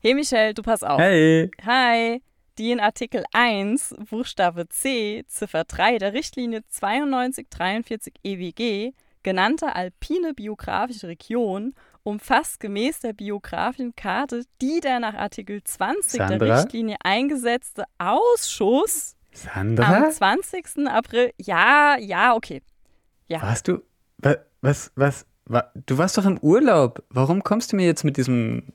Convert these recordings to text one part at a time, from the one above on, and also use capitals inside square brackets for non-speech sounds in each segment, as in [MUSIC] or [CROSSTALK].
Hey Michelle, du pass auf. Hey. Hi. Die in Artikel 1, Buchstabe C, Ziffer 3 der Richtlinie 9243 EWG genannte alpine biografische Region umfasst gemäß der biografischen Karte die der nach Artikel 20 Sandra? der Richtlinie eingesetzte Ausschuss Sandra? am 20. April. Ja, ja, okay. Ja. Warst du. wa- Was, was, wa- du warst doch im Urlaub. Warum kommst du mir jetzt mit diesem,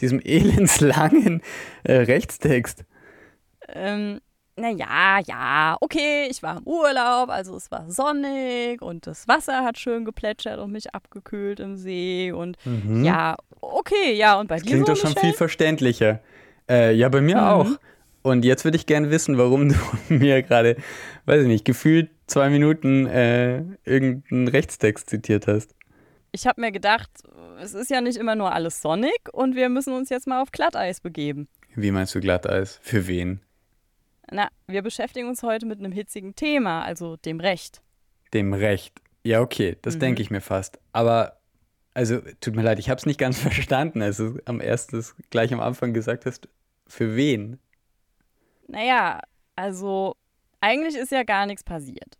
diesem [LAUGHS] elendslangen äh, Rechtstext? Ähm, naja, ja, okay, ich war im Urlaub, also es war sonnig und das Wasser hat schön geplätschert und mich abgekühlt im See und Mhm. ja, okay, ja, und bei dir Klingt so, doch schon Michelle? viel verständlicher. Äh, ja, bei mir Mhm. auch. Und jetzt würde ich gerne wissen, warum [LAUGHS] du mir gerade, weiß ich nicht, gefühlt zwei Minuten äh, irgendeinen Rechtstext zitiert hast. Ich habe mir gedacht, es ist ja nicht immer nur alles sonnig und wir müssen uns jetzt mal auf Glatteis begeben. Wie meinst du Glatteis? Für wen? Na, wir beschäftigen uns heute mit einem hitzigen Thema, also dem Recht. Dem Recht. Ja, okay, das Mhm. denke ich mir fast. Aber, also, tut mir leid, ich habe es nicht ganz [LAUGHS] verstanden, als du am ersten gleich am Anfang gesagt hast, für wen? Naja, also eigentlich ist ja gar nichts passiert.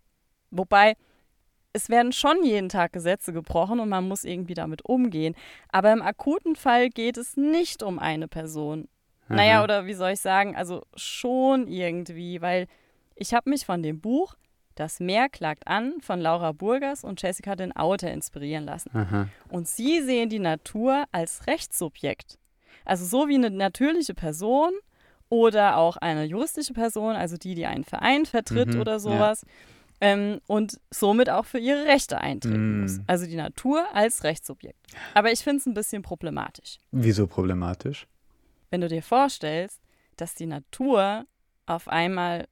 Wobei, es werden schon jeden Tag Gesetze gebrochen und man muss irgendwie damit umgehen. Aber im akuten Fall geht es nicht um eine Person. Naja, Aha. oder wie soll ich sagen, also schon irgendwie, weil ich habe mich von dem Buch Das Meer klagt an von Laura Burgers und Jessica den Auter inspirieren lassen. Aha. Und sie sehen die Natur als Rechtssubjekt. Also so wie eine natürliche Person oder auch eine juristische Person, also die, die einen Verein vertritt Mhm, oder ja. Ähm, und somit auch für ihre Rechte eintreten Mm. muss. Also die Natur als Rechtssubjekt. Aber ich finde es ein bisschen problematisch. Wieso problematisch? Wenn du dir vorstellst, dass die Natur auf einmal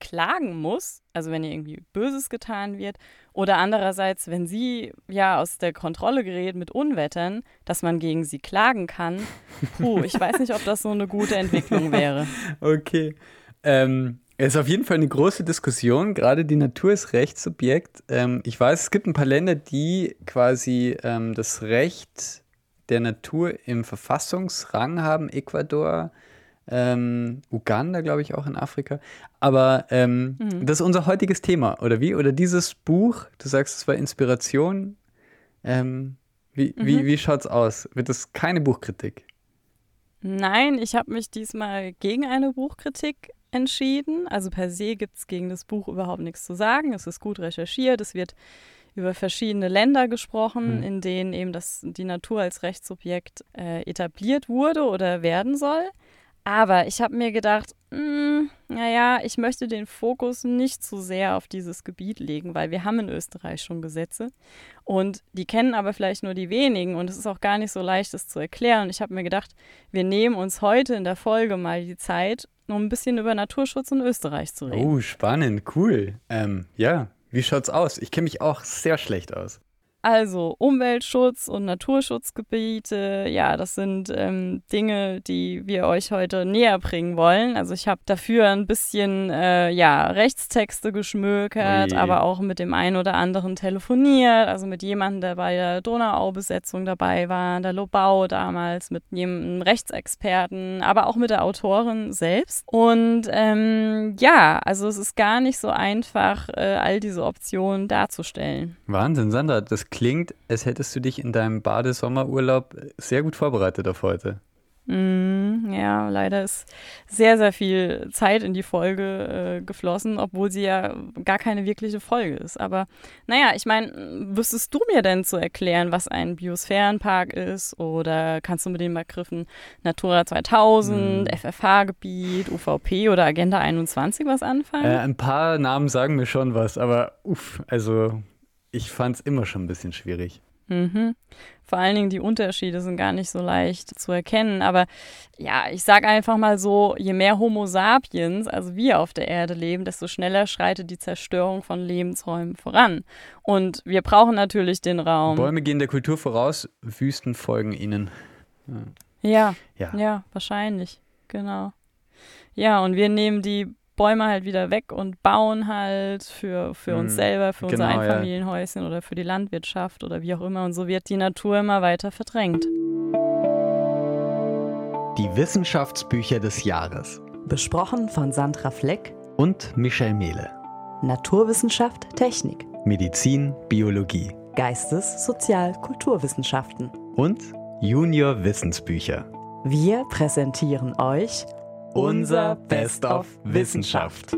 klagen muss, also wenn ihr irgendwie Böses getan wird, oder andererseits, wenn sie ja aus der Kontrolle gerät mit Unwettern, dass man gegen sie klagen kann. [LAUGHS] Puh, ich weiß nicht, ob das so eine gute Entwicklung wäre. Okay. Ähm, es ist auf jeden Fall eine große Diskussion. Gerade die Natur ist Rechtssubjekt. Ähm, ich weiß, es gibt ein paar Länder, die quasi ähm, das Recht der Natur im Verfassungsrang haben. Ecuador, ähm, Uganda, glaube ich, auch in Afrika. Aber ähm, Mhm. das ist unser heutiges Thema, oder wie? Oder dieses Buch, du sagst, es war Inspiration. Ähm, wie, wie, Mhm. wie schaut's aus? Wird das keine Buchkritik? Nein, ich habe mich diesmal gegen eine Buchkritik entschieden. Also per se gibt es gegen das Buch überhaupt nichts zu sagen. Es ist gut recherchiert. Es wird über verschiedene Länder gesprochen, Mhm. in denen eben das, die Natur als Rechtssubjekt äh, etabliert wurde oder werden soll. Aber ich habe mir gedacht, mh, naja, ich möchte den Fokus nicht zu sehr auf dieses Gebiet legen, weil wir haben in Österreich schon Gesetze und die kennen aber vielleicht nur die wenigen und es ist auch gar nicht so leicht, das zu erklären. Und ich habe mir gedacht, wir nehmen uns heute in der Folge mal die Zeit, um ein bisschen über Naturschutz in Österreich zu reden. Oh, spannend, cool. Ähm, ja, wie schaut's aus? Ich kenne mich auch sehr schlecht aus. Also Umweltschutz und Naturschutzgebiete, ja, das sind ähm, Dinge, die wir euch heute näher bringen wollen. Also ich habe dafür ein bisschen, äh, ja, Rechtstexte geschmökert, Ui. aber auch mit dem einen oder anderen telefoniert, also mit jemandem, der bei der Donauau-Besetzung dabei war, der Lobau damals, mit jemandem Rechtsexperten, aber auch mit der Autorin selbst. Und ähm, ja, also es ist gar nicht so einfach, äh, all diese Optionen darzustellen. Wahnsinn, Sandra, das klingt, als hättest du dich in deinem Badesommerurlaub sehr gut vorbereitet auf heute. Mm, ja, leider ist sehr, sehr viel Zeit in die Folge äh, geflossen, obwohl sie ja gar keine wirkliche Folge ist. Aber naja, ich meine, wüsstest du mir denn zu erklären, was ein Biosphärenpark ist? Oder kannst du mit den Begriffen Natura 2000, Hm. FFH-Gebiet, UVP oder Agenda 21 was anfangen? Äh, ein paar Namen sagen mir schon was, aber uff, also ich fand's immer schon ein bisschen schwierig. Mhm. Vor allen Dingen die Unterschiede sind gar nicht so leicht zu erkennen. Aber ja, ich sage einfach mal so, je mehr Homo sapiens, also wir auf der Erde leben, desto schneller schreitet die Zerstörung von Lebensräumen voran. Und wir brauchen natürlich den Raum. Bäume gehen der Kultur voraus, Wüsten folgen ihnen. Ja, Ja. ja, wahrscheinlich. Genau. Ja, und wir nehmen die Bäume halt wieder weg und bauen halt für, für uns Mhm. selber, für unser Genau, ja. Einfamilienhäuschen oder für die Landwirtschaft oder wie auch immer. Und so wird die Natur immer weiter verdrängt. Die Wissenschaftsbücher des Jahres. Besprochen von Sandra Fleck und Michelle Mehle. Naturwissenschaft, Technik. Medizin, Biologie. Geistes-, Sozial-, Kulturwissenschaften. Und Junior Wissensbücher. Wir präsentieren euch unser Best of Wissenschaft.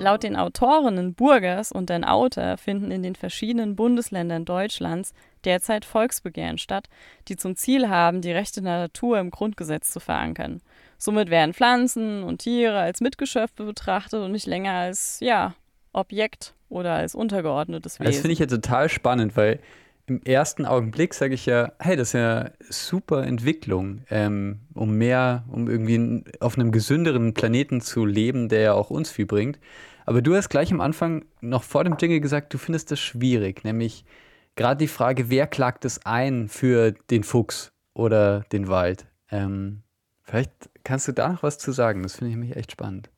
Laut den Autorinnen Burgers und Den Autor finden in den verschiedenen Bundesländern Deutschlands derzeit Volksbegehren statt, die zum Ziel haben, die Rechte der Natur im Grundgesetz zu verankern. Somit werden Pflanzen und Tiere als Mitgeschöpfe betrachtet und nicht länger als, ja, Objekt oder als untergeordnetes Wesen. Das finde ich ja total spannend, weil im ersten Augenblick sage ich ja, hey, das ist ja super Entwicklung, ähm, um mehr, um irgendwie auf einem gesünderen Planeten zu leben, der ja auch uns viel bringt. Aber du hast gleich am Anfang noch vor dem Jingle gesagt, du findest das schwierig, nämlich gerade die Frage, wer klagt es ein für den Fuchs oder den Wald? Ähm, vielleicht kannst du da noch was zu sagen, das finde ich nämlich echt spannend.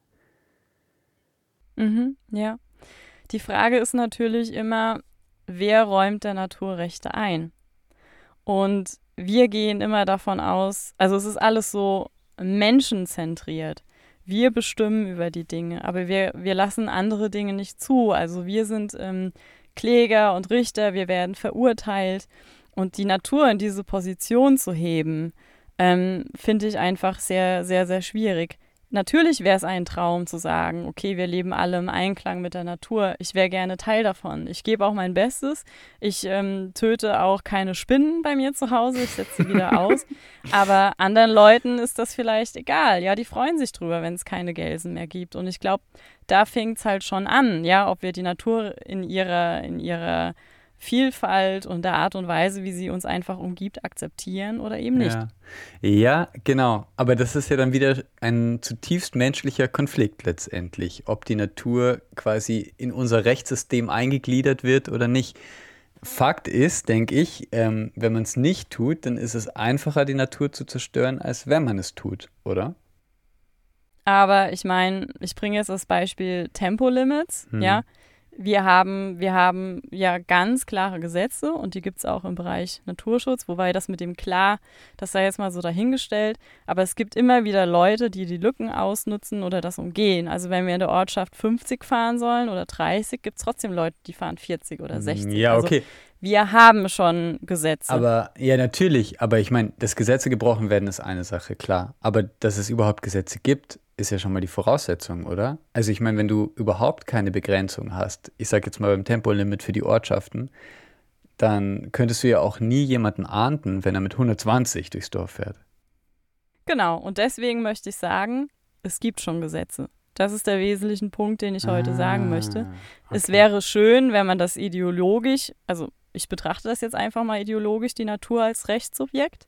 Mhm, ja. Die Frage ist natürlich immer, wer räumt der Natur Rechte ein? Und wir gehen immer davon aus, also es ist alles so menschenzentriert. Wir bestimmen über die Dinge, aber wir, wir lassen andere Dinge nicht zu. Also wir sind ähm, Kläger und Richter, wir werden verurteilt. Und die Natur in diese Position zu heben, ähm, finde ich einfach sehr, sehr, sehr schwierig. Natürlich wäre es ein Traum zu sagen, okay, wir leben alle im Einklang mit der Natur. Ich wäre gerne Teil davon. Ich gebe auch mein Bestes. Ich ähm, töte auch keine Spinnen bei mir zu Hause. Ich setze sie wieder [LAUGHS] aus. Aber anderen Leuten ist das vielleicht egal. Ja, die freuen sich drüber, wenn es keine Gelsen mehr gibt. Und ich glaube, da fängt es halt schon an, ja, ob wir die Natur in ihrer, in ihrer Vielfalt und der Art und Weise, wie sie uns einfach umgibt, akzeptieren oder eben nicht. Ja. ja. genau. Aber das ist ja dann wieder ein zutiefst menschlicher Konflikt letztendlich, ob die Natur quasi in unser Rechtssystem eingegliedert wird oder nicht. Fakt ist, denke ich, ähm, wenn man es nicht tut, dann ist es einfacher, die Natur zu zerstören, als wenn man es tut, oder? Aber ich meine, ich bringe jetzt das Beispiel Tempolimits, hm. ja wir haben, wir haben ja ganz klare Gesetze und die gibt es auch im Bereich Naturschutz, wobei das mit dem klar, das sei jetzt mal so dahingestellt, aber es gibt immer wieder Leute, die die Lücken ausnutzen oder das umgehen. Also wenn wir in der Ortschaft 50 fahren sollen oder 30, gibt es trotzdem Leute, die fahren 40 oder 60. Ja, also okay. wir haben schon Gesetze. Aber ja, natürlich, aber ich meine, dass Gesetze gebrochen werden, ist eine Sache, klar. Aber dass es überhaupt Gesetze gibt, ist ja schon mal die Voraussetzung, oder? Also ich meine, wenn du überhaupt keine Begrenzung hast, ich sage jetzt mal beim Tempolimit für die Ortschaften, dann könntest du ja auch nie jemanden ahnden, wenn er mit 120 durchs Dorf fährt. Genau, und deswegen möchte ich sagen, es gibt schon Gesetze. Das ist der wesentliche Punkt, den ich heute ah, sagen möchte. Okay. Es wäre schön, wenn man das ideologisch, also ich betrachte das jetzt einfach mal ideologisch, die Natur als Rechtssubjekt.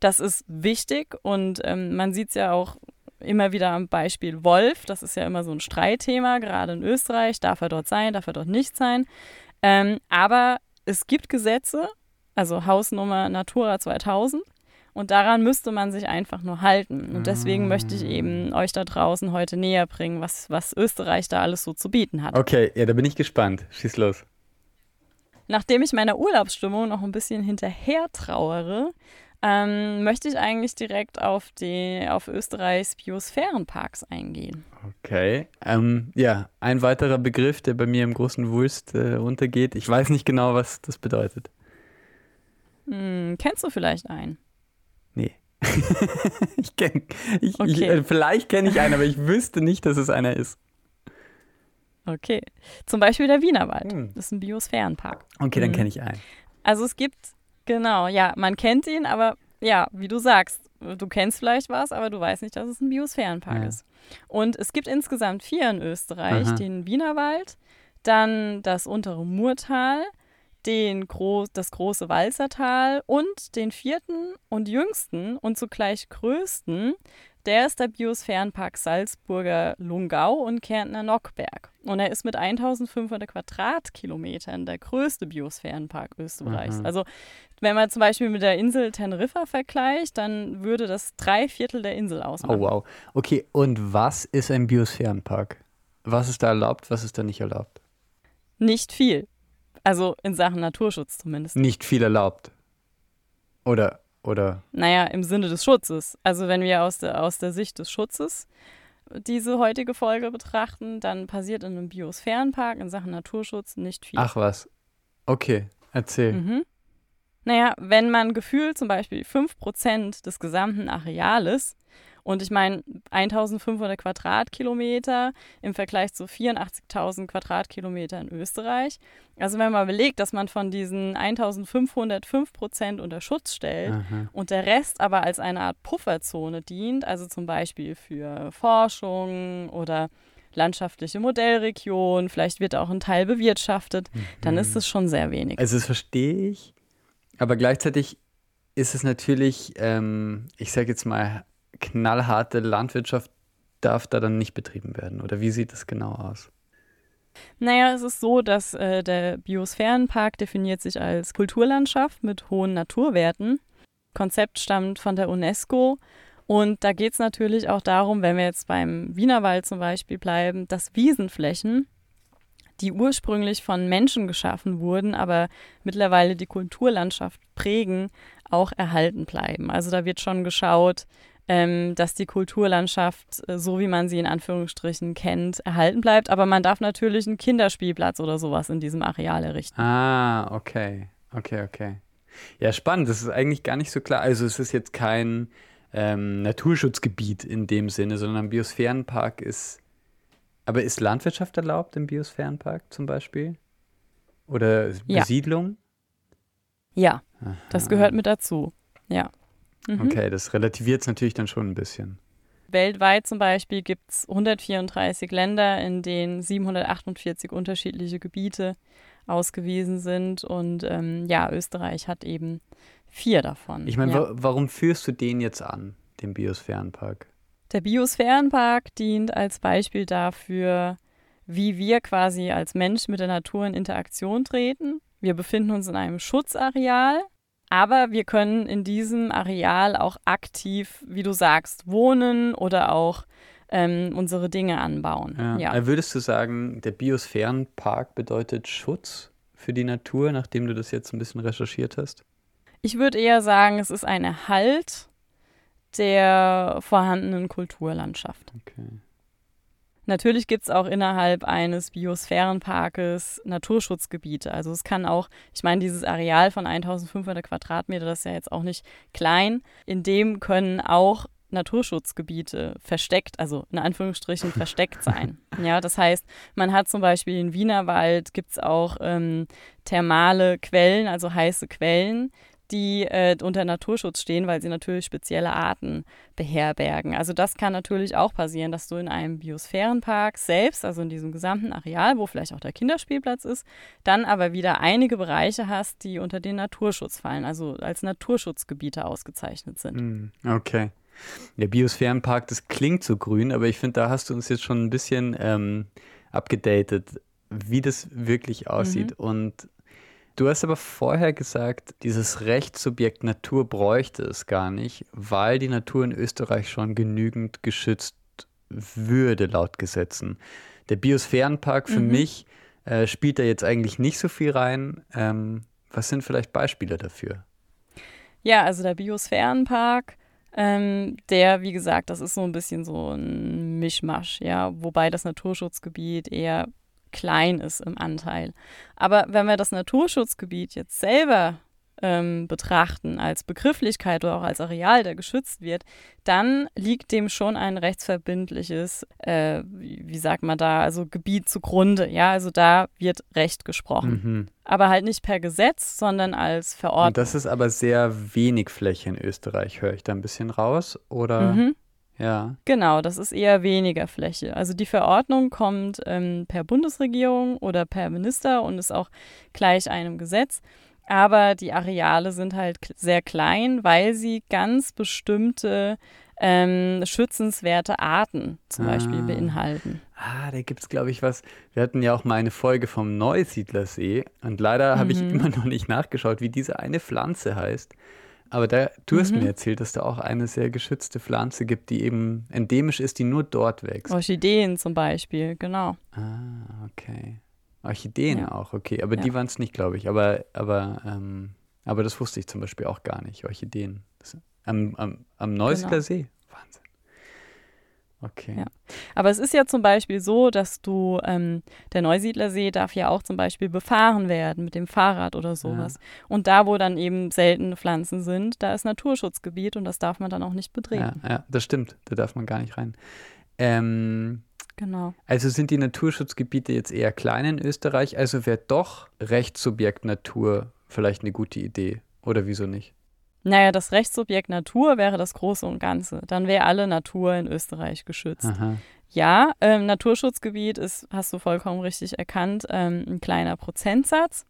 Das ist wichtig und ähm, man sieht es ja auch immer wieder am Beispiel Wolf. Das ist ja immer so ein Streitthema, gerade in Österreich. Darf er dort sein, darf er dort nicht sein? Ähm, aber es gibt Gesetze, also Hausnummer Natura 2000. Und daran müsste man sich einfach nur halten. Und deswegen möchte ich eben euch da draußen heute näher bringen, was, was Österreich da alles so zu bieten hat. Okay, ja, da bin ich gespannt. Schieß los. Nachdem ich meiner Urlaubsstimmung noch ein bisschen hinterher trauere, ähm, möchte ich eigentlich direkt auf, die, auf Österreichs Biosphärenparks eingehen. Okay. Ähm, ja, ein weiterer Begriff, der bei mir im großen Wulst äh, untergeht. Ich weiß nicht genau, was das bedeutet. Hm, kennst du vielleicht einen? Nee. [LAUGHS] ich kenn, ich, okay. ich, äh, vielleicht kenne ich einen, aber ich wüsste nicht, dass es einer ist. Okay. Zum Beispiel der Wienerwald. Hm. Das ist ein Biosphärenpark. Okay, dann hm. kenne ich einen. Also es gibt Genau, ja, man kennt ihn, aber ja, wie du sagst, du kennst vielleicht was, aber du weißt nicht, dass es ein Biosphärenpark ja. ist. Und es gibt insgesamt vier in Österreich: Aha. den Wienerwald, dann das untere Murtal, den Gro das große Walzertal und den vierten und jüngsten und zugleich größten, der ist der Biosphärenpark Salzburger Lungau und Kärntner Nockberg. Und er ist mit 1500 Quadratkilometern der größte Biosphärenpark Österreichs. Mhm. Also wenn man zum Beispiel mit der Insel Teneriffa vergleicht, dann würde das drei Viertel der Insel ausmachen. Oh wow. Okay, und was ist ein Biosphärenpark? Was ist da erlaubt, was ist da nicht erlaubt? Nicht viel. Also in Sachen Naturschutz zumindest. Nicht viel erlaubt. Oder, oder? Naja, im Sinne des Schutzes. Also wenn wir aus der, aus der Sicht des Schutzes diese heutige Folge betrachten, dann passiert in einem Biosphärenpark in Sachen Naturschutz nicht viel. Ach was. Okay, erzähl. Mhm. Naja, wenn man gefühlt zum Beispiel 5% des gesamten Areales und ich meine, 1500 Quadratkilometer im Vergleich zu 84.000 Quadratkilometer in Österreich. Also wenn man überlegt, dass man von diesen 1505 Prozent unter Schutz stellt Aha. und der Rest aber als eine Art Pufferzone dient, also zum Beispiel für Forschung oder landschaftliche Modellregion, vielleicht wird auch ein Teil bewirtschaftet, dann ist es schon sehr wenig. Also das verstehe ich, aber gleichzeitig ist es natürlich, ähm, ich sage jetzt mal, knallharte Landwirtschaft darf da dann nicht betrieben werden. Oder wie sieht das genau aus? Naja, es ist so, dass äh, der Biosphärenpark definiert sich als Kulturlandschaft mit hohen Naturwerten. Konzept stammt von der UNESCO. Und da geht es natürlich auch darum, wenn wir jetzt beim Wienerwald zum Beispiel bleiben, dass Wiesenflächen, die ursprünglich von Menschen geschaffen wurden, aber mittlerweile die Kulturlandschaft prägen, auch erhalten bleiben. Also da wird schon geschaut, ähm, dass die Kulturlandschaft, äh, so wie man sie in Anführungsstrichen kennt, erhalten bleibt. Aber man darf natürlich einen Kinderspielplatz oder sowas in diesem Areal errichten. Ah, okay. Okay, okay. Ja, spannend. Das ist eigentlich gar nicht so klar. Also es ist jetzt kein ähm, Naturschutzgebiet in dem Sinne, sondern ein Biosphärenpark ist. Aber ist Landwirtschaft erlaubt im Biosphärenpark zum Beispiel? Oder Ja. Besiedlung? Ja, das gehört mit dazu. Ja. Mhm. Okay, das relativiert es natürlich dann schon ein bisschen. Weltweit zum Beispiel gibt es 134 Länder, in denen 748 unterschiedliche Gebiete ausgewiesen sind. Und ähm, ja, Österreich hat eben vier davon. Ich meine, ja. wa warum führst du den jetzt an, den Biosphärenpark? Der Biosphärenpark dient als Beispiel dafür, wie wir quasi als Mensch mit der Natur in Interaktion treten. Wir befinden uns in einem Schutzareal, aber wir können in diesem Areal auch aktiv, wie du sagst, wohnen oder auch ähm, unsere Dinge anbauen. Ja. Ja. Würdest du sagen, der Biosphärenpark bedeutet Schutz für die Natur, nachdem du das jetzt ein bisschen recherchiert hast? Ich würde eher sagen, es ist ein Erhalt der vorhandenen Kulturlandschaft. Okay. Natürlich gibt es auch innerhalb eines Biosphärenparkes Naturschutzgebiete. Also es kann auch, ich meine, dieses Areal von 1500 Quadratmeter, das ist ja jetzt auch nicht klein. In dem können auch Naturschutzgebiete versteckt, also in Anführungsstrichen [LAUGHS] versteckt sein. Ja, das heißt, man hat zum Beispiel in Wienerwald gibt es auch ähm, thermale Quellen, also heiße Quellen, die äh, unter Naturschutz stehen, weil sie natürlich spezielle Arten beherbergen. Also das kann natürlich auch passieren, dass du in einem Biosphärenpark selbst, also in diesem gesamten Areal, wo vielleicht auch der Kinderspielplatz ist, dann aber wieder einige Bereiche hast, die unter den Naturschutz fallen, also als Naturschutzgebiete ausgezeichnet sind. Hm, Okay. Der Biosphärenpark, das klingt so grün, aber ich finde, da hast du uns jetzt schon ein bisschen ähm, abgedatet, wie das wirklich aussieht. Und du hast aber vorher gesagt, dieses Rechtssubjekt Natur bräuchte es gar nicht, weil die Natur in Österreich schon genügend geschützt würde laut Gesetzen. Der Biosphärenpark für Mhm. mich äh, spielt da jetzt eigentlich nicht so viel rein. Ähm, was sind vielleicht Beispiele dafür? Ja, also der Biosphärenpark, ähm, der, wie gesagt, das ist so ein bisschen so ein Mischmasch, ja, wobei das Naturschutzgebiet eher klein ist im Anteil. Aber wenn wir das Naturschutzgebiet jetzt selber ähm, betrachten, als Begrifflichkeit oder auch als Areal, der geschützt wird, dann liegt dem schon ein rechtsverbindliches, äh, wie, sagt man da, also Gebiet zugrunde. Ja, also da wird Recht gesprochen. Mhm. Aber halt nicht per Gesetz, sondern als Verordnung. Und das ist aber sehr wenig Fläche in Österreich, höre ich da ein bisschen raus? Oder? Mhm. Ja. Genau, das ist eher weniger Fläche. Also die Verordnung kommt ähm, per Bundesregierung oder per Minister und ist auch gleich einem Gesetz. Aber die Areale sind halt sehr klein, weil sie ganz bestimmte ähm, schützenswerte Arten zum Beispiel Ah. beinhalten. Ah, da gibt es, glaube ich, was. Wir hatten ja auch mal eine Folge vom Neusiedlersee und leider habe ich Mhm. immer noch nicht nachgeschaut, wie diese eine Pflanze heißt. Aber da, du hast Mhm. mir erzählt, dass da auch eine sehr geschützte Pflanze gibt, die eben endemisch ist, die nur dort wächst. Orchideen zum Beispiel, genau. Ah, okay. Orchideen Ja. auch, okay. Aber Ja. die waren es nicht, glaube ich. Aber, aber ähm, Aber das wusste ich zum Beispiel auch gar nicht, Orchideen. Das, am, am, am Neusiedler Genau. See. Okay. Ja. Aber es ist ja zum Beispiel so, dass du, ähm, der Neusiedlersee darf ja auch zum Beispiel befahren werden mit dem Fahrrad oder sowas. Und da, wo dann eben seltene Pflanzen sind, da ist Naturschutzgebiet und das darf man dann auch nicht Ja, betreten. ja, das stimmt. Da darf man gar nicht rein. Ähm, Genau. also sind die Naturschutzgebiete jetzt eher klein in Österreich? Also wäre doch Rechtssubjekt Natur vielleicht eine gute Idee. Oder wieso nicht? Naja, das Rechtssubjekt Natur wäre das Große und Ganze. Dann wäre alle Natur in Österreich geschützt. Aha. Ja, ähm, Naturschutzgebiet ist, hast du vollkommen richtig erkannt, ähm, ein kleiner Prozentsatz.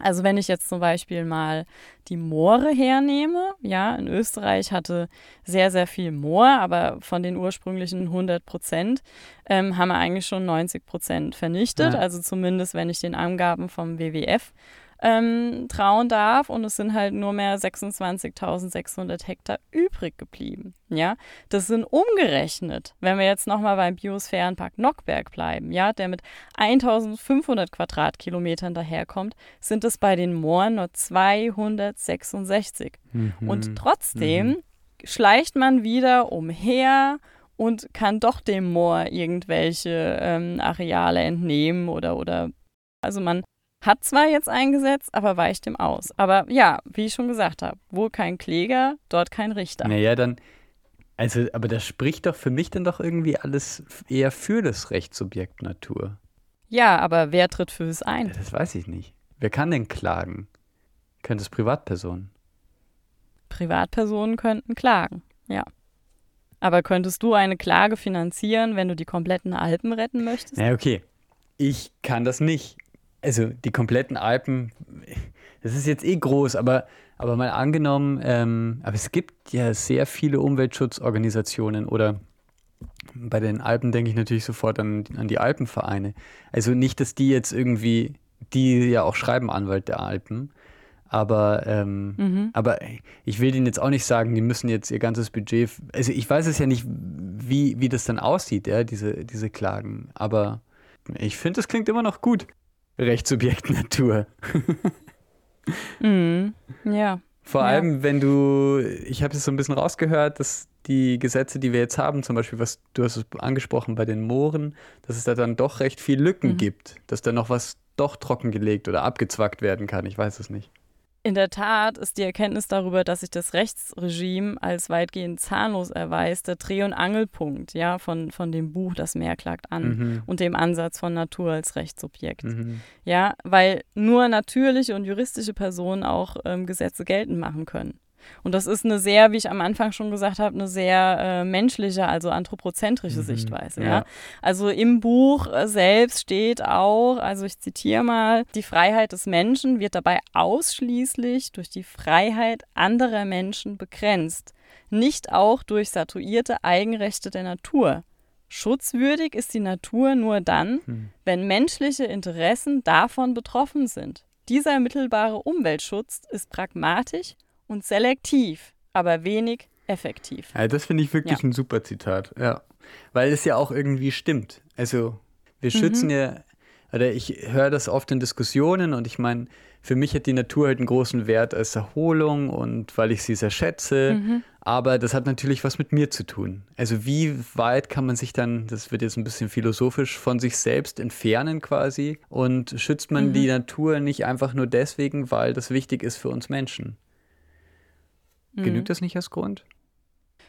Also wenn ich jetzt zum Beispiel mal die Moore hernehme, ja, in Österreich hatte sehr, sehr viel Moor, aber von den ursprünglichen 100 Prozent ähm, haben wir eigentlich schon 90 Prozent vernichtet. Ja. Also zumindest, wenn ich den Angaben vom WWF ähm, trauen darf. Und es sind halt nur mehr 26.600 Hektar übrig geblieben. Ja, das sind umgerechnet, wenn wir jetzt nochmal beim Biosphärenpark Nockberg bleiben, ja, der mit 1500 Quadratkilometern daherkommt, sind es bei den Mooren nur 266. Mhm. Und trotzdem schleicht man wieder umher und kann doch dem Moor irgendwelche ähm, Areale entnehmen oder, oder, also man hat zwar jetzt eingesetzt, aber weicht dem aus. Aber ja, wie ich schon gesagt habe, wo kein Kläger, dort kein Richter. Naja, dann, also, aber das spricht doch für mich dann doch irgendwie alles eher für das Rechtssubjekt Natur. Ja, aber wer tritt für es ein? Das weiß ich nicht. Wer kann denn klagen? Könnte es Privatpersonen? Privatpersonen könnten klagen, ja. Aber könntest du eine Klage finanzieren, wenn du die kompletten Alpen retten möchtest? Na okay. Ich kann das nicht. Also die kompletten Alpen, das ist jetzt eh groß, aber, aber mal angenommen, ähm, aber es gibt ja sehr viele Umweltschutzorganisationen oder bei den Alpen denke ich natürlich sofort an, an die Alpenvereine. Also nicht, dass die jetzt irgendwie, die ja auch schreiben Anwalt der Alpen, aber, ähm, Mhm. aber ich will denen jetzt auch nicht sagen, die müssen jetzt ihr ganzes Budget, also ich weiß es ja nicht, wie, wie das dann aussieht, ja, diese, diese Klagen, aber ich finde, das klingt immer noch gut. Rechtssubjekt Natur. [LAUGHS] Mhm. Ja. Vor Ja. allem, wenn du, ich habe es so ein bisschen rausgehört, dass die Gesetze, die wir jetzt haben, zum Beispiel, was du hast es angesprochen bei den Mooren, dass es da dann doch recht viel Lücken Mhm. gibt, dass da noch was doch trockengelegt oder abgezwackt werden kann. Ich weiß es nicht. In der Tat ist die Erkenntnis darüber, dass sich das Rechtsregime als weitgehend zahnlos erweist, der Dreh- und Angelpunkt ja, von, von dem Buch Das Meer klagt an Mhm. und dem Ansatz von Natur als Rechtssubjekt. Mhm. Ja, weil nur natürliche und juristische Personen auch ähm, Gesetze geltend machen können. Und das ist eine sehr, wie ich am Anfang schon gesagt habe, eine sehr äh, menschliche, also anthropozentrische Mhm. Sichtweise. Ja? Ja. Also im Buch äh, selbst steht auch, also ich zitiere mal, die Freiheit des Menschen wird dabei ausschließlich durch die Freiheit anderer Menschen begrenzt, nicht auch durch statuierte Eigenrechte der Natur. Schutzwürdig ist die Natur nur dann, Hm. wenn menschliche Interessen davon betroffen sind. Dieser mittelbare Umweltschutz ist pragmatisch und selektiv, aber wenig effektiv. Ja, das finde ich wirklich Ja. ein super Zitat. Ja. Weil es ja auch irgendwie stimmt. Also, wir schützen ja, oder ich höre das oft in Diskussionen und ich meine, für mich hat die Natur halt einen großen Wert als Erholung und weil ich sie sehr schätze. Aber das hat natürlich was mit mir zu tun. Also, wie weit kann man sich dann, das wird jetzt ein bisschen philosophisch, von sich selbst entfernen quasi und schützt man die Natur nicht einfach nur deswegen, weil das wichtig ist für uns Menschen? Genügt das nicht als Grund?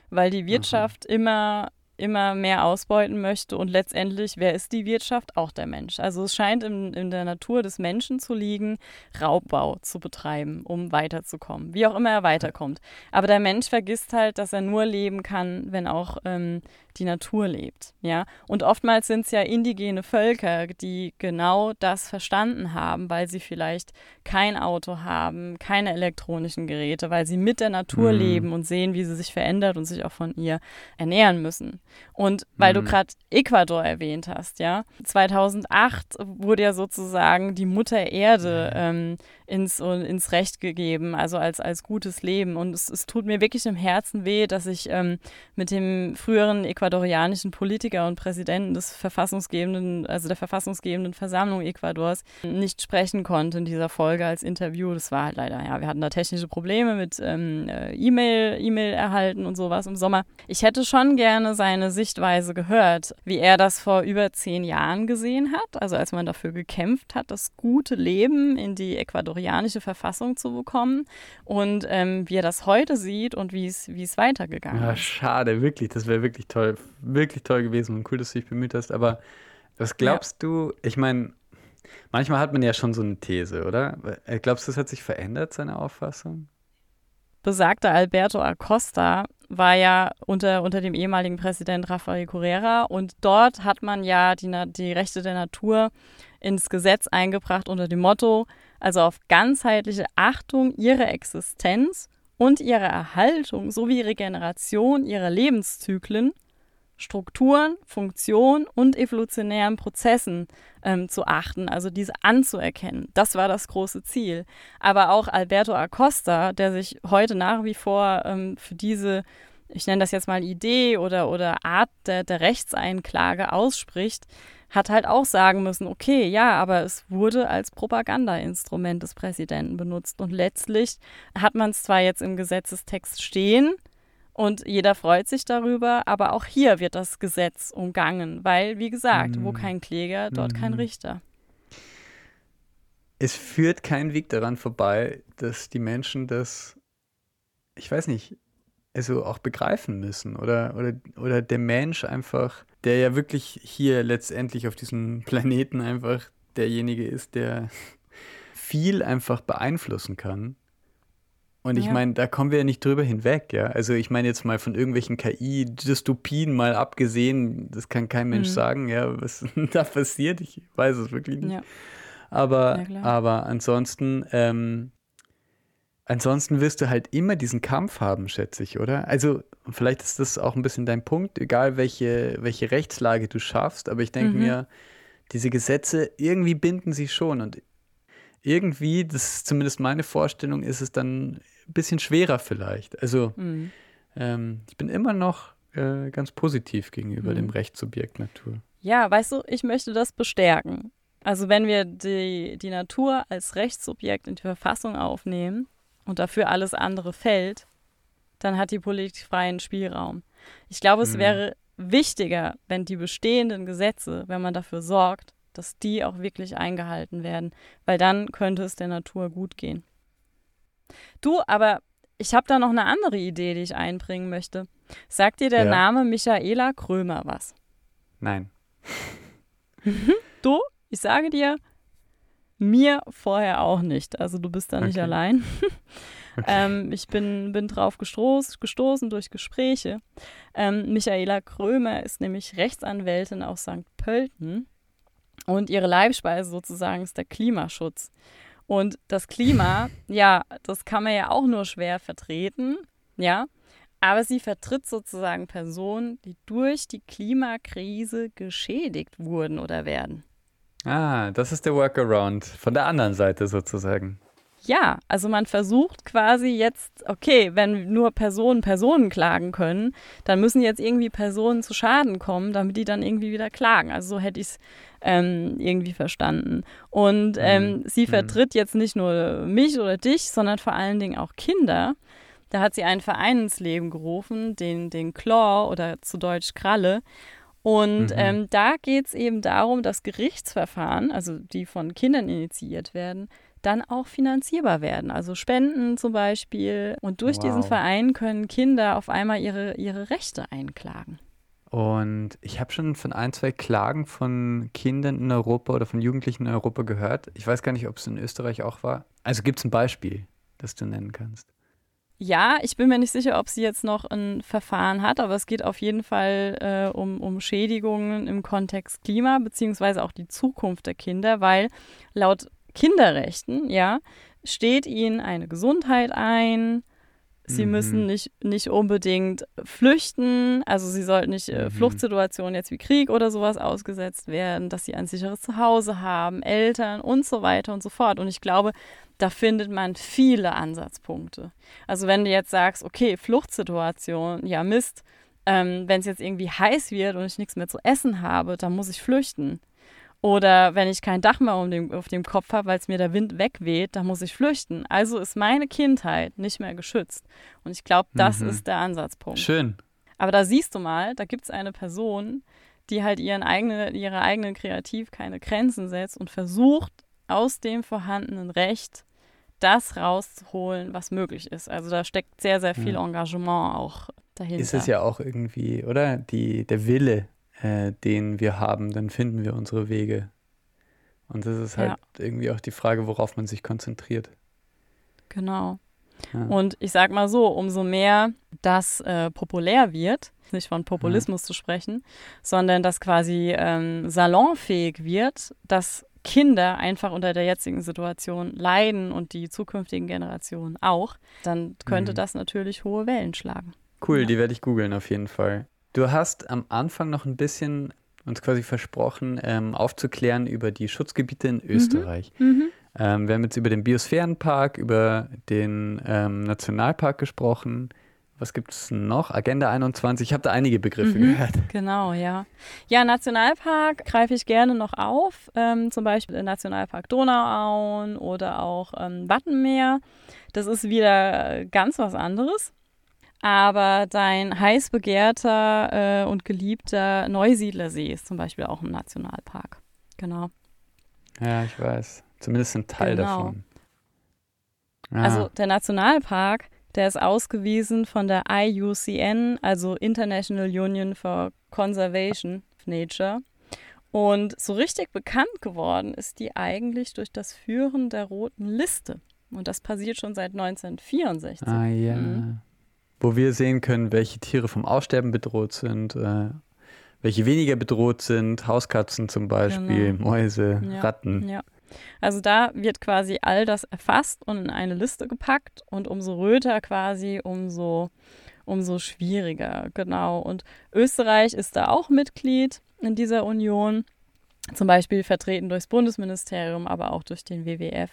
Weil die Wirtschaft immer, immer mehr ausbeuten möchte und letztendlich, wer ist die Wirtschaft? Auch der Mensch. Also es scheint in, in der Natur des Menschen zu liegen, Raubbau zu betreiben, um weiterzukommen, wie auch immer er weiterkommt. Aber der Mensch vergisst halt, dass er nur leben kann, wenn auch ähm, die Natur lebt. Ja? Und oftmals sind es ja indigene Völker, die genau das verstanden haben, weil sie vielleicht kein Auto haben, keine elektronischen Geräte, weil sie mit der Natur Mhm. leben und sehen, wie sie sich verändert und sich auch von ihr ernähren müssen. Und weil Mhm. du gerade Ecuador erwähnt hast, ja, 2008 wurde ja sozusagen die Mutter Erde ähm, ins, ins Recht gegeben, also als, als gutes Leben. Und es, es tut mir wirklich im Herzen weh, dass ich ähm, mit dem früheren ecuadorianischen Politiker und Präsidenten des verfassungsgebenden, also der verfassungsgebenden Versammlung Ecuadors, nicht sprechen konnte in dieser Folge als Interview. Das war halt leider, ja, wir hatten da technische Probleme mit ähm, äh, E-Mail, E-Mail erhalten und sowas im Sommer. Ich hätte schon gerne seine Sichtweise gehört, wie er das vor über zehn Jahren gesehen hat, also als man dafür gekämpft hat, das gute Leben in die ecuadorianische Verfassung zu bekommen und ähm, wie er das heute sieht und wie es es weitergegangen Ja, ist. schade, wirklich. Das wäre wirklich toll. Wirklich toll gewesen und cool, dass du dich bemüht hast. Aber was glaubst du? Ich meine, manchmal hat man ja schon so eine These, oder? Äh, Glaubst du, das hat sich verändert, seine Auffassung? Besagter Alberto Acosta war ja unter, unter dem ehemaligen Präsident Rafael Correa und dort hat man ja die, die Rechte der Natur ins Gesetz eingebracht unter dem Motto, also auf ganzheitliche Achtung ihrer Existenz und ihrer Erhaltung sowie Regeneration ihrer Lebenszyklen, Strukturen, Funktionen und evolutionären Prozessen ähm, zu achten, also diese anzuerkennen. Das war das große Ziel. Aber auch Alberto Acosta, der sich heute nach wie vor ähm, für diese, ich nenne das jetzt mal Idee oder, oder Art der, der Rechtseinklage ausspricht, hat halt auch sagen müssen, okay, ja, aber es wurde als Propagandainstrument des Präsidenten benutzt. Und letztlich hat man es zwar jetzt im Gesetzestext stehen, und jeder freut sich darüber, aber auch hier wird das Gesetz umgangen, weil, wie gesagt, wo Mhm. kein Kläger, dort kein Mhm. Richter. Es führt kein Weg daran vorbei, dass die Menschen das, ich weiß nicht, also auch begreifen müssen. Oder, oder, oder der Mensch einfach, der ja wirklich hier letztendlich auf diesem [LAUGHS] Planeten einfach derjenige ist, der [LAUGHS] viel einfach beeinflussen kann. Und ich Ja. meine, da kommen wir ja nicht drüber hinweg, ja. Also ich meine jetzt mal von irgendwelchen KI-Dystopien mal abgesehen, das kann kein Mensch Mhm. sagen, ja, was [LAUGHS] da passiert, ich weiß es wirklich nicht. Ja. Aber, Ja, aber ansonsten, ähm, ansonsten wirst du halt immer diesen Kampf haben, schätze ich, oder? Also, vielleicht ist das auch ein bisschen dein Punkt, egal welche, welche Rechtslage du schaffst, aber ich denke Mhm. mir, diese Gesetze, irgendwie binden sie schon und irgendwie, das ist zumindest meine Vorstellung, ist es dann bisschen schwerer vielleicht. Also, Mhm. ähm, ich bin immer noch äh, ganz positiv gegenüber Mhm. dem Rechtssubjekt Natur. Ja, weißt du, ich möchte das bestärken. Also wenn wir die, die Natur als Rechtssubjekt in die Verfassung aufnehmen und dafür alles andere fällt, dann hat die Politik freien Spielraum. Ich glaube, es Mhm. wäre wichtiger, wenn die bestehenden Gesetze, wenn man dafür sorgt, dass die auch wirklich eingehalten werden, weil dann könnte es der Natur gut gehen. Du, aber ich habe da noch eine andere Idee, die ich einbringen möchte. Sagt dir der Ja. Name Michaela Krömer was? Nein. [LAUGHS] Du, ich sage dir, mir vorher auch nicht. Also du bist da nicht Okay. allein. [LAUGHS] Okay. Ähm, ich bin, bin drauf gestoß, gestoßen durch Gespräche. Ähm, Michaela Krömer ist nämlich Rechtsanwältin aus St. Pölten und ihre Leibspeise sozusagen ist der Klimaschutz. Und das Klima, ja, das kann man ja auch nur schwer vertreten, ja. Aber sie vertritt sozusagen Personen, die durch die Klimakrise geschädigt wurden oder werden. Ah, das ist der Workaround von der anderen Seite sozusagen. Ja, also man versucht quasi jetzt, okay, wenn nur Personen Personen klagen können, dann müssen jetzt irgendwie Personen zu Schaden kommen, damit die dann irgendwie wieder klagen. Also so hätte ich es ähm, irgendwie verstanden. Und ähm, Mhm. sie Mhm. vertritt jetzt nicht nur mich oder dich, sondern vor allen Dingen auch Kinder. Da hat sie einen Verein ins Leben gerufen, den, den Claw oder zu Deutsch Kralle. Und Mhm. ähm, da geht es eben darum, dass Gerichtsverfahren, also die von Kindern initiiert werden, dann auch finanzierbar werden. Also Spenden zum Beispiel. Und durch diesen Wow. Verein können Kinder auf einmal ihre, ihre Rechte einklagen. Und ich habe schon von ein, zwei Klagen von Kindern in Europa oder von Jugendlichen in Europa gehört. Ich weiß gar nicht, ob es in Österreich auch war. Also gibt es ein Beispiel, das du nennen kannst. Ja, ich bin mir nicht sicher, ob sie jetzt noch ein Verfahren hat, aber es geht auf jeden Fall äh, um, um Schädigungen im Kontext Klima, beziehungsweise auch die Zukunft der Kinder, weil laut Kinderrechten, ja, steht ihnen eine Gesundheit ein, Sie Mhm. müssen nicht, nicht unbedingt flüchten, also sie sollten nicht äh, Mhm. Fluchtsituationen jetzt wie Krieg oder sowas ausgesetzt werden, dass sie ein sicheres Zuhause haben, Eltern und so weiter und so fort. Und ich glaube, da findet man viele Ansatzpunkte. Also wenn du jetzt sagst, okay, Fluchtsituation, ja Mist, ähm, wenn es jetzt irgendwie heiß wird und ich nichts mehr zu essen habe, dann muss ich flüchten. Oder wenn ich kein Dach mehr um dem, auf dem Kopf habe, weil es mir der Wind wegweht, dann muss ich flüchten. Also ist meine Kindheit nicht mehr geschützt. Und ich glaube, das Mhm. ist der Ansatzpunkt. Schön. Aber da siehst du mal, da gibt es eine Person, die halt ihren eigene, ihrer eigenen Kreativ keine Grenzen setzt und versucht, aus dem vorhandenen Recht das rauszuholen, was möglich ist. Also da steckt sehr, sehr viel Ja. Engagement auch dahinter. Ist es ja auch irgendwie, oder? Die, der Wille, äh, den wir haben, dann finden wir unsere Wege. Und das ist halt Ja. irgendwie auch die Frage, worauf man sich konzentriert. Genau. Ja. Und ich sag mal so, umso mehr das äh, populär wird, nicht von Populismus zu sprechen, sondern das quasi ähm, salonfähig wird, dass Kinder einfach unter der jetzigen Situation leiden und die zukünftigen Generationen auch, dann könnte Mhm. das natürlich hohe Wellen schlagen. Cool, Ja. die werde ich googeln auf jeden Fall. Du hast am Anfang noch ein bisschen uns quasi versprochen, ähm, aufzuklären über die Schutzgebiete in Österreich. Ähm, wir haben jetzt über den Biosphärenpark, über den ähm, Nationalpark gesprochen. Was gibt es noch? Agenda 21. Ich habe da einige Begriffe Mhm. gehört. [LAUGHS] Genau, ja. Ja, Nationalpark greife ich gerne noch auf, ähm, zum Beispiel den Nationalpark Donauauen oder auch ähm, Wattenmeer. Das ist wieder ganz was anderes. Aber dein heiß begehrter äh, und geliebter Neusiedlersee ist zum Beispiel auch im Nationalpark. Genau. Ja, ich weiß. Zumindest ein Teil Genau. davon. Ja. Also der Nationalpark, der ist ausgewiesen von der IUCN, also International Union for Conservation of Nature. Und so richtig bekannt geworden ist die eigentlich durch das Führen der roten Liste. Und das passiert schon seit 1964. Ah ja. Mhm. Wo wir sehen können, welche Tiere vom Aussterben bedroht sind, äh, welche weniger bedroht sind, Hauskatzen zum Beispiel, Genau. Mäuse, Ja, Ratten. Ja. Also da wird quasi all das erfasst und in eine Liste gepackt und umso röter quasi, umso, umso schwieriger. Genau. Und Österreich ist da auch Mitglied in dieser Union. Zum Beispiel vertreten durchs Bundesministerium, aber auch durch den WWF.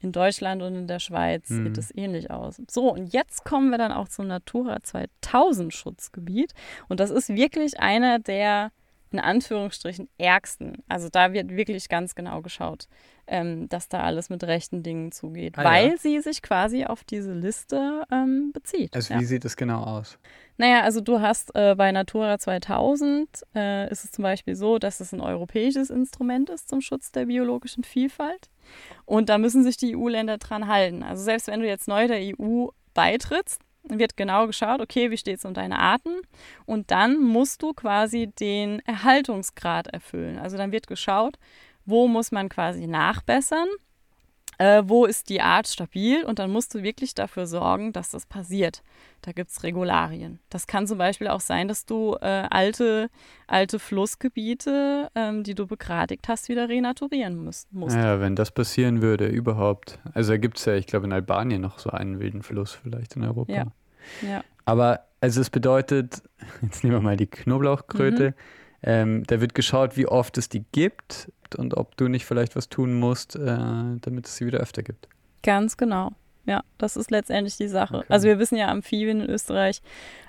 In Deutschland und in der Schweiz Mhm. sieht es ähnlich aus. So, und jetzt kommen wir dann auch zum Natura 2000 Schutzgebiet. Und das ist wirklich einer der in Anführungsstrichen ärgsten. Also da wird wirklich ganz genau geschaut, ähm, dass da alles mit rechten Dingen zugeht, Ah, weil ja. sie sich quasi auf diese Liste ähm, bezieht. Also ja. wie sieht das genau aus? Naja, also du hast äh, bei Natura 2000 äh, ist es zum Beispiel so, dass es ein europäisches Instrument ist zum Schutz der biologischen Vielfalt. Und da müssen sich die EU-Länder dran halten. Also selbst wenn du jetzt neu der EU beitrittst, wird genau geschaut, okay, wie steht es um deine Arten? Und dann musst du quasi den Erhaltungsgrad erfüllen. Also dann wird geschaut, wo muss man quasi nachbessern, äh, wo ist die Art stabil und dann musst du wirklich dafür sorgen, dass das passiert. Da gibt es Regularien. Das kann zum Beispiel auch sein, dass du äh, alte, alte Flussgebiete, ähm, die du begradigt hast, wieder renaturieren musst. Ja, wenn das passieren würde, überhaupt. Also da gibt es ja, ich glaube, in Albanien noch so einen wilden Fluss vielleicht in Europa. Ja. Ja. Aber also es bedeutet, [LAUGHS] jetzt nehmen wir mal die Knoblauchkröte, Mhm. ähm, da wird geschaut, wie oft es die gibt und ob du nicht vielleicht was tun musst, äh, damit es sie wieder öfter gibt. Ganz genau. Ja, das ist letztendlich die Sache. Okay. Also wir wissen ja, Amphibien in Österreich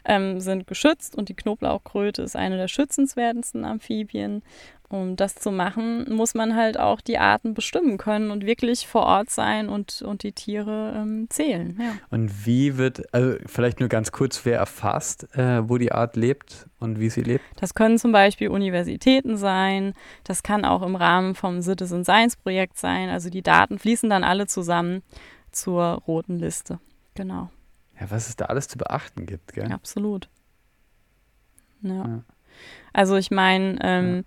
ähm, sind geschützt und die Knoblauchkröte ist eine der schützenswertesten Amphibien. Um das zu machen, muss man halt auch die Arten bestimmen können und wirklich vor Ort sein und, und die Tiere ähm, zählen. Ja. Und wie wird, also vielleicht nur ganz kurz, wer erfasst, äh, wo die Art lebt und wie sie lebt? Das können zum Beispiel Universitäten sein, das kann auch im Rahmen vom Citizen Science Projekt sein. Also die Daten fließen dann alle zusammen zur roten Liste. Genau. Ja, was es da alles zu beachten gibt, gell? Absolut. Ja. Ja. Also ich meine, ähm,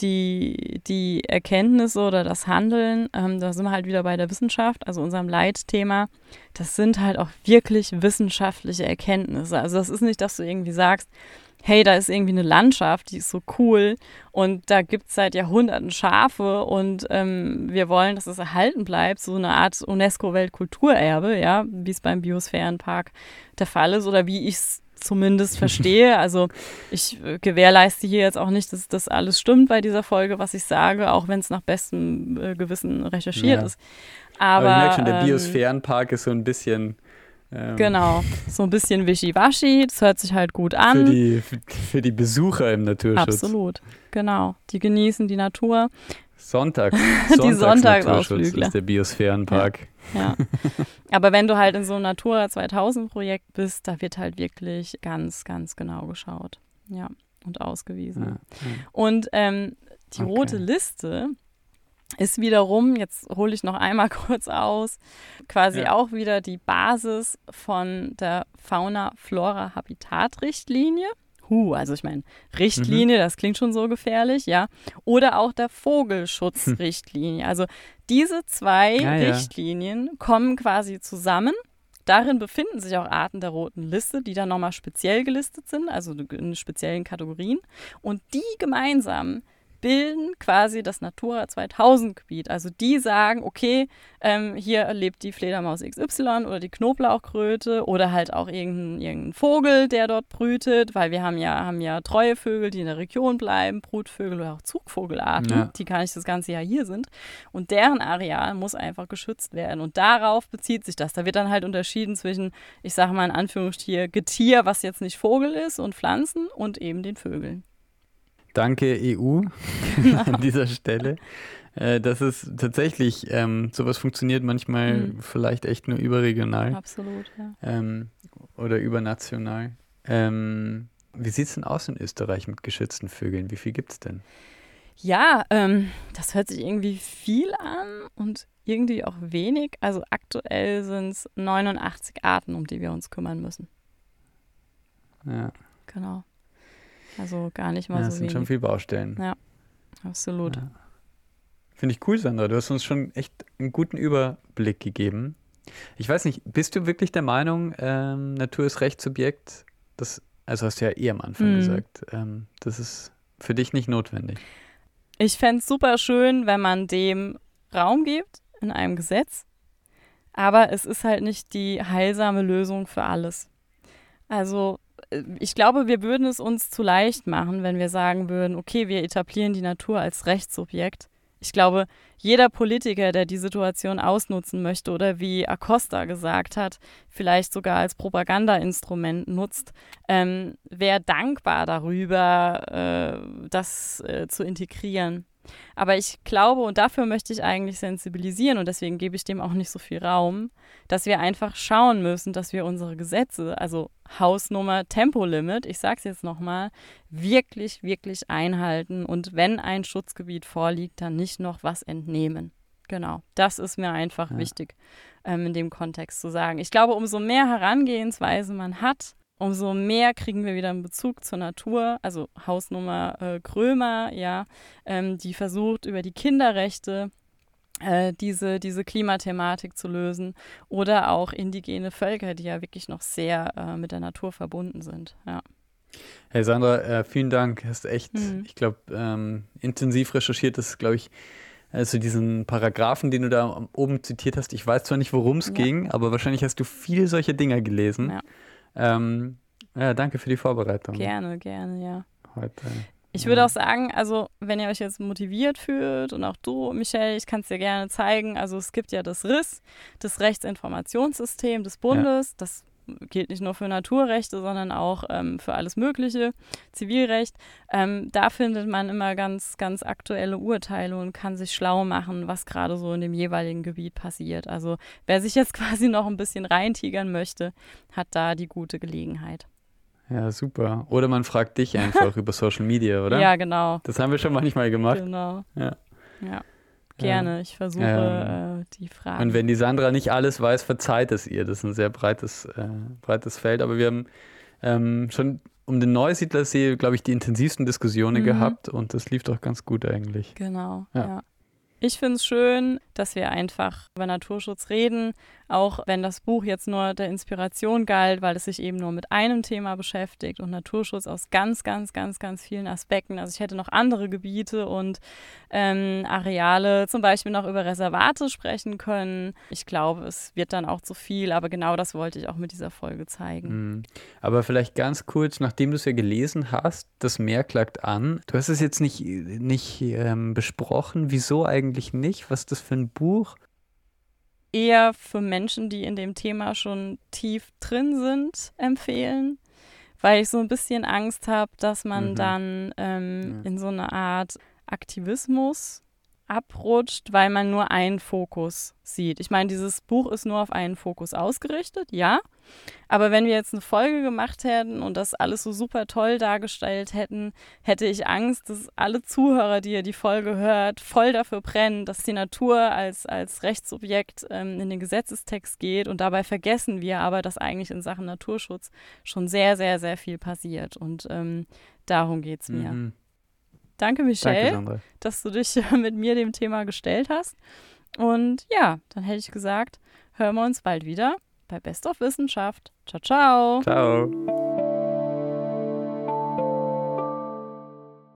die, die Erkenntnisse oder das Handeln, ähm, da sind wir halt wieder bei der Wissenschaft, also unserem Leitthema, das sind halt auch wirklich wissenschaftliche Erkenntnisse. Also das ist nicht, dass du irgendwie sagst, hey, da ist irgendwie eine Landschaft, die ist so cool und da gibt es seit Jahrhunderten Schafe und ähm, wir wollen, dass es erhalten bleibt, so eine Art UNESCO-Weltkulturerbe, ja, wie es beim Biosphärenpark der Fall ist oder wie ich es zumindest [LAUGHS] verstehe. Also ich äh, gewährleiste hier jetzt auch nicht, dass das alles stimmt bei dieser Folge, was ich sage, auch wenn es nach bestem äh, Gewissen recherchiert Ja. ist. Aber, Aber ich merke schon, der ähm, Biosphärenpark ist so ein bisschen ähm, Genau, so ein bisschen wischiwaschi, das hört sich halt gut für, an. die, für die Besucher im Naturschutz. Absolut, genau. Die genießen die Natur. [LAUGHS] Sonntags, Die Sonntagsnaturschutz Sonntagsausflügler. ist der Biosphärenpark. Ja. Aber wenn du halt in so einem Natura 2000 Projekt bist, da wird halt wirklich ganz, ganz genau geschaut. Ja, und ausgewiesen. Ja, ja. Und ähm, die Okay. rote Liste ist wiederum, jetzt hole ich noch einmal [LAUGHS] kurz aus, quasi Ja. auch wieder die Basis von der Fauna-Flora-Habitat-Richtlinie. Huh, also ich meine, Richtlinie, Mhm. das klingt schon so gefährlich, ja. Oder auch der Vogelschutzrichtlinie. Also diese zwei Ja, ja. Richtlinien kommen quasi zusammen. Darin befinden sich auch Arten der roten Liste, die dann nochmal speziell gelistet sind, also in speziellen Kategorien. Und die gemeinsam bilden quasi das Natura 2000 Gebiet. Also die sagen, okay, ähm, hier lebt die Fledermaus XY oder die Knoblauchkröte oder halt auch irgendein, irgendein Vogel, der dort brütet, weil wir haben ja, haben ja treue Vögel, die in der Region bleiben, Brutvögel oder auch Zugvogelarten, Ja. die gar nicht das ganze Jahr hier sind. Und deren Areal muss einfach geschützt werden. Und darauf bezieht sich das. Da wird dann halt unterschieden zwischen, ich sage mal in Anführungsstrichen, Getier, was jetzt nicht Vogel ist und Pflanzen und eben den Vögeln. Danke EU [LAUGHS] an dieser Stelle. Äh, dass es tatsächlich, ähm, sowas funktioniert manchmal Mhm. vielleicht echt nur überregional Absolut, ja. ähm, oder übernational. Ähm, wie sieht es denn aus in Österreich mit geschützten Vögeln? Wie viel gibt es denn? Ja, ähm, das hört sich irgendwie viel an und irgendwie auch wenig. Also aktuell sind es 89 Arten, um die wir uns kümmern müssen. Ja, Genau. Also gar nicht mal ja so das sind wenig. schon viele Baustellen. Ja. Absolut. Ja. Finde ich cool, Sandra. Du hast uns schon echt einen guten Überblick gegeben. Ich weiß nicht, bist du wirklich der Meinung, ähm, Natur ist Rechtssubjekt? Das, also hast du ja eh am Anfang Mhm. gesagt. Ähm, das ist für dich nicht notwendig. Ich fände es super schön, wenn man dem Raum gibt in einem Gesetz. Aber es ist halt nicht die heilsame Lösung für alles. Also ich glaube, wir würden es uns zu leicht machen, wenn wir sagen würden, okay, wir etablieren die Natur als Rechtssubjekt. Ich glaube, jeder Politiker, der die Situation ausnutzen möchte oder wie Acosta gesagt hat, vielleicht sogar als Propagandainstrument nutzt, ähm, wäre dankbar darüber, äh, das äh, zu integrieren. Aber ich glaube, und dafür möchte ich eigentlich sensibilisieren und deswegen gebe ich dem auch nicht so viel Raum, dass wir einfach schauen müssen, dass wir unsere Gesetze, also Hausnummer, Tempolimit, ich sage es jetzt nochmal, wirklich, wirklich einhalten und wenn ein Schutzgebiet vorliegt, dann nicht noch was entnehmen. Genau, das ist mir einfach Ja. wichtig ähm, in dem Kontext zu sagen. Ich glaube, umso mehr Herangehensweise man hat, umso mehr kriegen wir wieder einen Bezug zur Natur. Also Hausnummer äh, Krömer, ja, ähm, die versucht über die Kinderrechte äh, diese, diese Klimathematik zu lösen oder auch indigene Völker, die ja wirklich noch sehr äh, mit der Natur verbunden sind. Ja. Hey Sandra, äh, vielen Dank. Hast echt, Mhm. ich glaube, ähm, intensiv recherchiert. Das ist, glaube ich, also diesen Paragraphen, den du da oben zitiert hast. Ich weiß zwar nicht, worum es Ja. ging, aber wahrscheinlich hast du viel solcher Dinger gelesen. Ja. Ähm, ja, danke für die Vorbereitung Gerne, gerne, ja. heute. Ich Ja. würde auch sagen, also wenn ihr euch jetzt motiviert fühlt und auch du, Michelle, ich kann es dir gerne zeigen. Also es gibt ja das RIS, das Rechtsinformationssystem des Bundes. Das gilt nicht nur für Naturrechte, sondern auch ähm, für alles Mögliche, Zivilrecht. Ähm, da findet man immer ganz, ganz aktuelle Urteile und kann sich schlau machen, was gerade so in dem jeweiligen Gebiet passiert. Also wer sich jetzt [LAUGHS] quasi noch ein bisschen reintigern möchte, hat da die gute Gelegenheit. Ja, super. Oder man fragt dich einfach [LAUGHS] über Social Media, oder? Ja, genau. Das haben wir schon manchmal gemacht. Genau. Ja. Ja. Gerne. Ich versuche Ähm, äh, die Fragen. Und wenn die Sandra nicht alles weiß, verzeiht es ihr. Das ist ein sehr breites, äh, breites Feld. Aber wir haben ähm, schon um den Neusiedlersee, glaube ich, die intensivsten Diskussionen Mhm. gehabt und das lief doch ganz gut eigentlich. genau. Ja. Ja. Ich finde es schön, dass wir einfach über Naturschutz reden, auch wenn das Buch jetzt nur der Inspiration galt, weil es sich eben nur mit einem Thema beschäftigt und Naturschutz aus ganz, ganz, ganz, ganz vielen Aspekten. Also ich hätte noch andere Gebiete und ähm, Areale, zum Beispiel noch über Reservate sprechen können. Ich glaube, es wird dann auch zu viel, aber genau das wollte ich auch mit dieser Folge zeigen. Mhm. Aber vielleicht ganz kurz, nachdem du es ja gelesen hast, das Meer klagt an. Du hast es jetzt nicht, nicht ähm, besprochen. Wieso eigentlich nicht? Was ist das für ein Buch? Eher für Menschen, die in dem Thema schon tief drin sind, empfehlen, weil ich so ein bisschen Angst habe, dass man Mhm. dann ähm, Ja. in so eine Art Aktivismus abrutscht, weil man nur einen Fokus sieht. Ich meine, dieses Buch ist nur auf einen Fokus ausgerichtet, ja. Aber wenn wir jetzt eine Folge gemacht hätten und das alles so super toll dargestellt hätten, hätte ich Angst, dass alle Zuhörer, die ihr die Folge hört, voll dafür brennen, dass die Natur als, als Rechtsobjekt ähm, in den Gesetzestext geht. Und dabei vergessen wir aber, dass eigentlich in Sachen Naturschutz schon sehr, sehr, sehr viel passiert. Und ähm, darum geht es mir. Mhm. Danke, Michelle Danke, dass du dich [LAUGHS] mit mir dem Thema gestellt hast. Und ja, dann hätte ich gesagt, hören wir uns bald wieder bei Best of Wissenschaft. Ciao, ciao. Ciao.